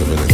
of an